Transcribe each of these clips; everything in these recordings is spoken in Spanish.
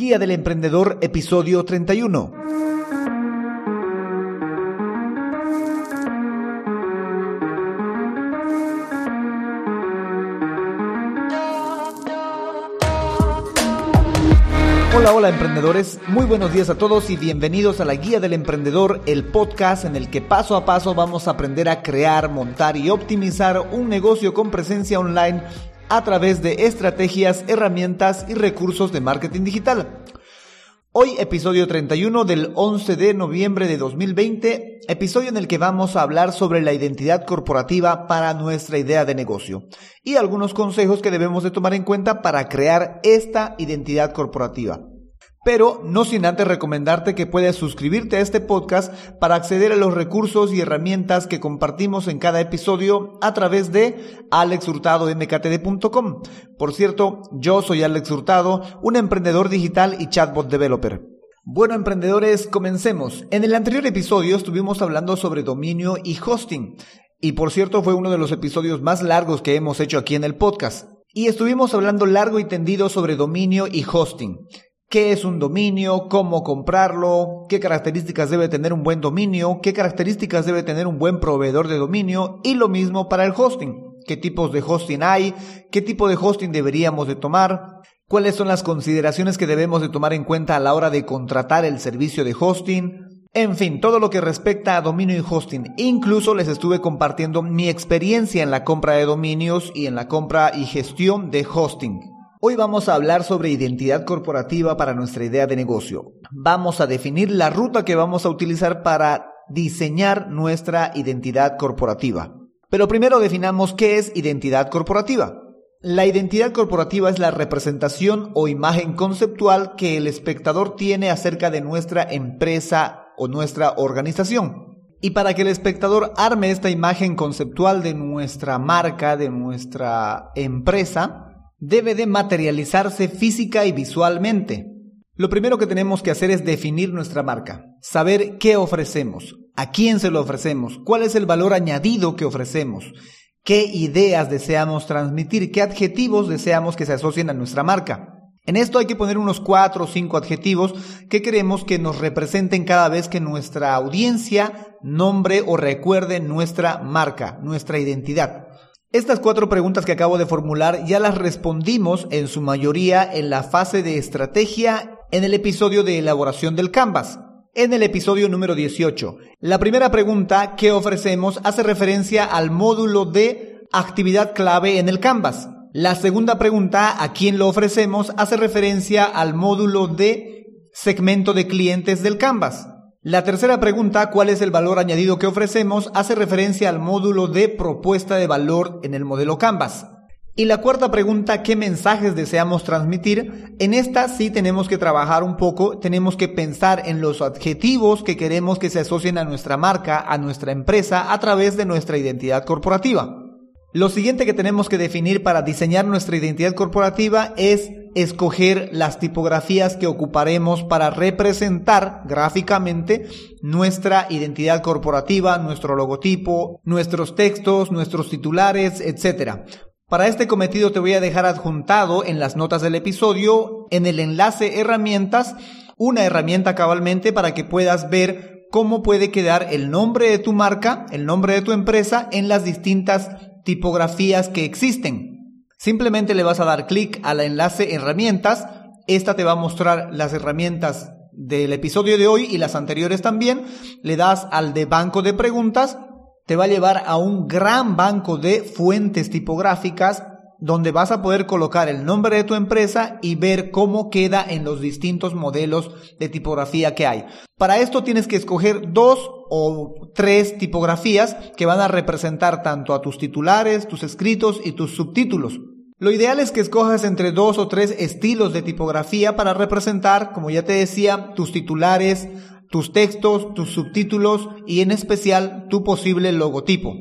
Guía del Emprendedor, episodio 31. Hola, hola emprendedores, muy buenos días a todos y bienvenidos a la Guía del Emprendedor, el podcast en el que paso a paso vamos a aprender a crear, montar y optimizar un negocio con presencia online a través de estrategias, herramientas y recursos de marketing digital. Hoy episodio 31 del 11 de noviembre de 2020, episodio en el que vamos a hablar sobre la identidad corporativa para nuestra idea de negocio y algunos consejos que debemos de tomar en cuenta para crear esta identidad corporativa. Pero no sin antes recomendarte que puedas suscribirte a este podcast para acceder a los recursos y herramientas que compartimos en cada episodio a través de alexhurtadomktd.com. Por cierto, yo soy Alex Hurtado, un emprendedor digital y chatbot developer. Bueno, emprendedores, comencemos. En el anterior episodio estuvimos hablando sobre dominio y hosting. Y por cierto, fue uno de los episodios más largos que hemos hecho aquí en el podcast. Y estuvimos hablando largo y tendido sobre dominio y hosting qué es un dominio, cómo comprarlo, qué características debe tener un buen dominio, qué características debe tener un buen proveedor de dominio y lo mismo para el hosting. ¿Qué tipos de hosting hay? ¿Qué tipo de hosting deberíamos de tomar? ¿Cuáles son las consideraciones que debemos de tomar en cuenta a la hora de contratar el servicio de hosting? En fin, todo lo que respecta a dominio y hosting. Incluso les estuve compartiendo mi experiencia en la compra de dominios y en la compra y gestión de hosting. Hoy vamos a hablar sobre identidad corporativa para nuestra idea de negocio. Vamos a definir la ruta que vamos a utilizar para diseñar nuestra identidad corporativa. Pero primero definamos qué es identidad corporativa. La identidad corporativa es la representación o imagen conceptual que el espectador tiene acerca de nuestra empresa o nuestra organización. Y para que el espectador arme esta imagen conceptual de nuestra marca, de nuestra empresa, debe de materializarse física y visualmente. Lo primero que tenemos que hacer es definir nuestra marca, saber qué ofrecemos, a quién se lo ofrecemos, cuál es el valor añadido que ofrecemos, qué ideas deseamos transmitir, qué adjetivos deseamos que se asocien a nuestra marca. En esto hay que poner unos cuatro o cinco adjetivos que queremos que nos representen cada vez que nuestra audiencia nombre o recuerde nuestra marca, nuestra identidad. Estas cuatro preguntas que acabo de formular ya las respondimos en su mayoría en la fase de estrategia en el episodio de elaboración del Canvas, en el episodio número 18. La primera pregunta que ofrecemos hace referencia al módulo de actividad clave en el Canvas. La segunda pregunta, a quién lo ofrecemos, hace referencia al módulo de segmento de clientes del Canvas. La tercera pregunta, ¿cuál es el valor añadido que ofrecemos? hace referencia al módulo de propuesta de valor en el modelo Canvas. Y la cuarta pregunta, ¿qué mensajes deseamos transmitir? En esta sí tenemos que trabajar un poco, tenemos que pensar en los adjetivos que queremos que se asocien a nuestra marca, a nuestra empresa, a través de nuestra identidad corporativa. Lo siguiente que tenemos que definir para diseñar nuestra identidad corporativa es escoger las tipografías que ocuparemos para representar gráficamente nuestra identidad corporativa, nuestro logotipo, nuestros textos, nuestros titulares, etc. Para este cometido te voy a dejar adjuntado en las notas del episodio, en el enlace herramientas, una herramienta cabalmente para que puedas ver cómo puede quedar el nombre de tu marca, el nombre de tu empresa en las distintas tipografías que existen. Simplemente le vas a dar clic al enlace herramientas. Esta te va a mostrar las herramientas del episodio de hoy y las anteriores también. Le das al de banco de preguntas. Te va a llevar a un gran banco de fuentes tipográficas donde vas a poder colocar el nombre de tu empresa y ver cómo queda en los distintos modelos de tipografía que hay. Para esto tienes que escoger dos o tres tipografías que van a representar tanto a tus titulares, tus escritos y tus subtítulos. Lo ideal es que escojas entre dos o tres estilos de tipografía para representar, como ya te decía, tus titulares, tus textos, tus subtítulos y en especial tu posible logotipo.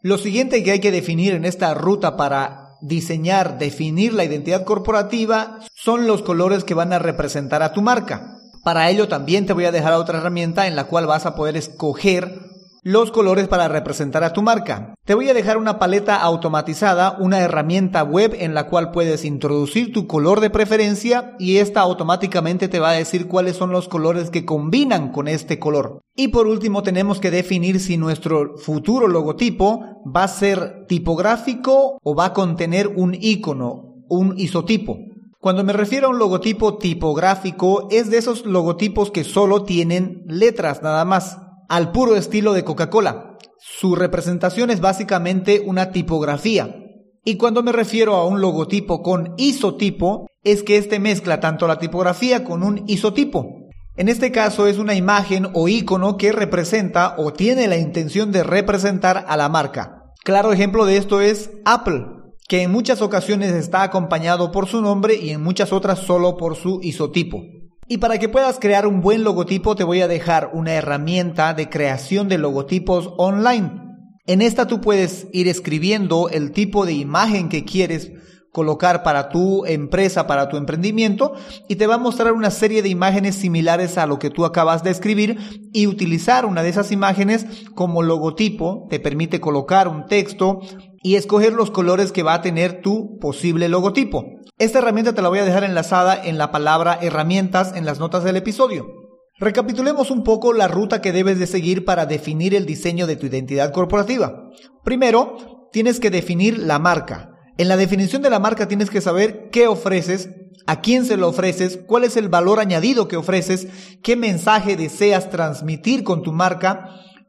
Lo siguiente que hay que definir en esta ruta para diseñar, definir la identidad corporativa son los colores que van a representar a tu marca. Para ello también te voy a dejar otra herramienta en la cual vas a poder escoger los colores para representar a tu marca. Te voy a dejar una paleta automatizada, una herramienta web en la cual puedes introducir tu color de preferencia y esta automáticamente te va a decir cuáles son los colores que combinan con este color. Y por último tenemos que definir si nuestro futuro logotipo va a ser tipográfico o va a contener un icono, un isotipo. Cuando me refiero a un logotipo tipográfico es de esos logotipos que solo tienen letras nada más al puro estilo de Coca-Cola. Su representación es básicamente una tipografía. Y cuando me refiero a un logotipo con isotipo, es que este mezcla tanto la tipografía con un isotipo. En este caso es una imagen o icono que representa o tiene la intención de representar a la marca. Claro ejemplo de esto es Apple, que en muchas ocasiones está acompañado por su nombre y en muchas otras solo por su isotipo. Y para que puedas crear un buen logotipo te voy a dejar una herramienta de creación de logotipos online. En esta tú puedes ir escribiendo el tipo de imagen que quieres colocar para tu empresa, para tu emprendimiento y te va a mostrar una serie de imágenes similares a lo que tú acabas de escribir y utilizar una de esas imágenes como logotipo te permite colocar un texto y escoger los colores que va a tener tu posible logotipo. Esta herramienta te la voy a dejar enlazada en la palabra herramientas en las notas del episodio. Recapitulemos un poco la ruta que debes de seguir para definir el diseño de tu identidad corporativa. Primero, tienes que definir la marca. En la definición de la marca tienes que saber qué ofreces, a quién se lo ofreces, cuál es el valor añadido que ofreces, qué mensaje deseas transmitir con tu marca.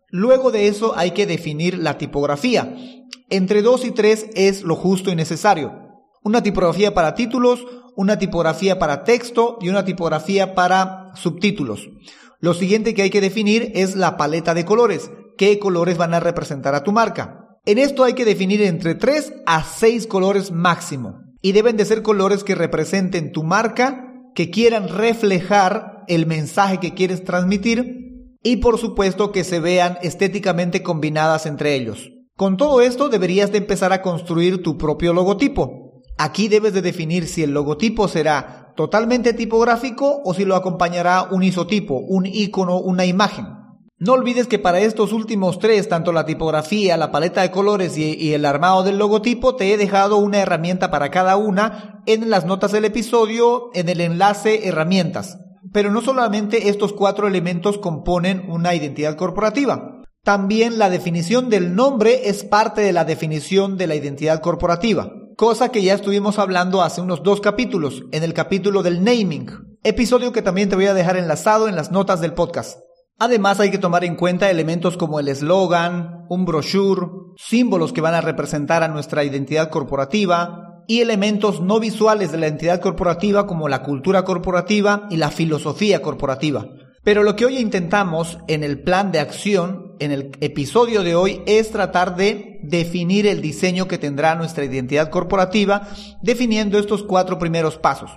Luego de eso hay que definir la tipografía. Entre dos y tres es lo justo y necesario. Una tipografía para títulos, una tipografía para texto y una tipografía para subtítulos. Lo siguiente que hay que definir es la paleta de colores. ¿Qué colores van a representar a tu marca? En esto hay que definir entre 3 a 6 colores máximo. Y deben de ser colores que representen tu marca, que quieran reflejar el mensaje que quieres transmitir y por supuesto que se vean estéticamente combinadas entre ellos. Con todo esto deberías de empezar a construir tu propio logotipo. Aquí debes de definir si el logotipo será totalmente tipográfico o si lo acompañará un isotipo, un icono, una imagen. No olvides que para estos últimos tres, tanto la tipografía, la paleta de colores y, el armado del logotipo, te he dejado una herramienta para cada una en las notas del episodio, en el enlace herramientas. Pero no solamente estos cuatro elementos componen una identidad corporativa. También la definición del nombre es parte de la definición de la identidad corporativa, cosa que ya estuvimos hablando hace unos dos capítulos, en el capítulo del naming, episodio que también te voy a dejar enlazado en las notas del podcast. Además hay que tomar en cuenta elementos como el eslogan, un brochure, símbolos que van a representar a nuestra identidad corporativa y elementos no visuales de la entidad corporativa como la cultura corporativa y la filosofía corporativa. Pero lo que hoy intentamos en el plan de acción, en el episodio de hoy, es tratar de definir el diseño que tendrá nuestra identidad corporativa, definiendo estos cuatro primeros pasos.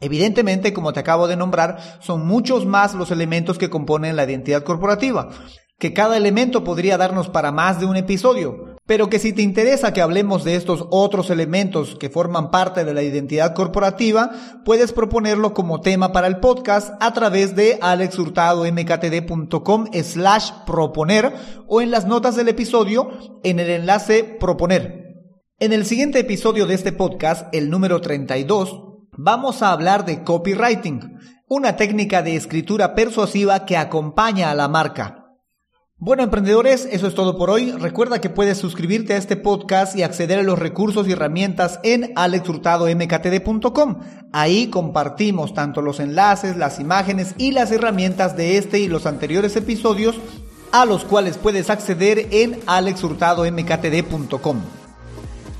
Evidentemente, como te acabo de nombrar, son muchos más los elementos que componen la identidad corporativa, que cada elemento podría darnos para más de un episodio, pero que si te interesa que hablemos de estos otros elementos que forman parte de la identidad corporativa, puedes proponerlo como tema para el podcast a través de alexhurtadomktd.com slash proponer o en las notas del episodio en el enlace proponer. En el siguiente episodio de este podcast, el número 32, Vamos a hablar de copywriting, una técnica de escritura persuasiva que acompaña a la marca. Bueno, emprendedores, eso es todo por hoy. Recuerda que puedes suscribirte a este podcast y acceder a los recursos y herramientas en alexhurtadomktd.com. Ahí compartimos tanto los enlaces, las imágenes y las herramientas de este y los anteriores episodios a los cuales puedes acceder en alexhurtadomktd.com.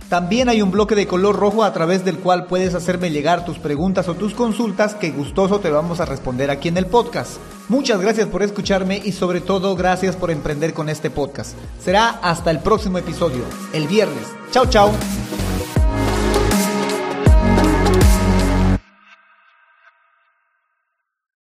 También hay un bloque de color rojo a través del cual puedes hacerme llegar tus preguntas o tus consultas que gustoso te vamos a responder aquí en el podcast. Muchas gracias por escucharme y sobre todo gracias por emprender con este podcast. Será hasta el próximo episodio, el viernes. Chao, chao.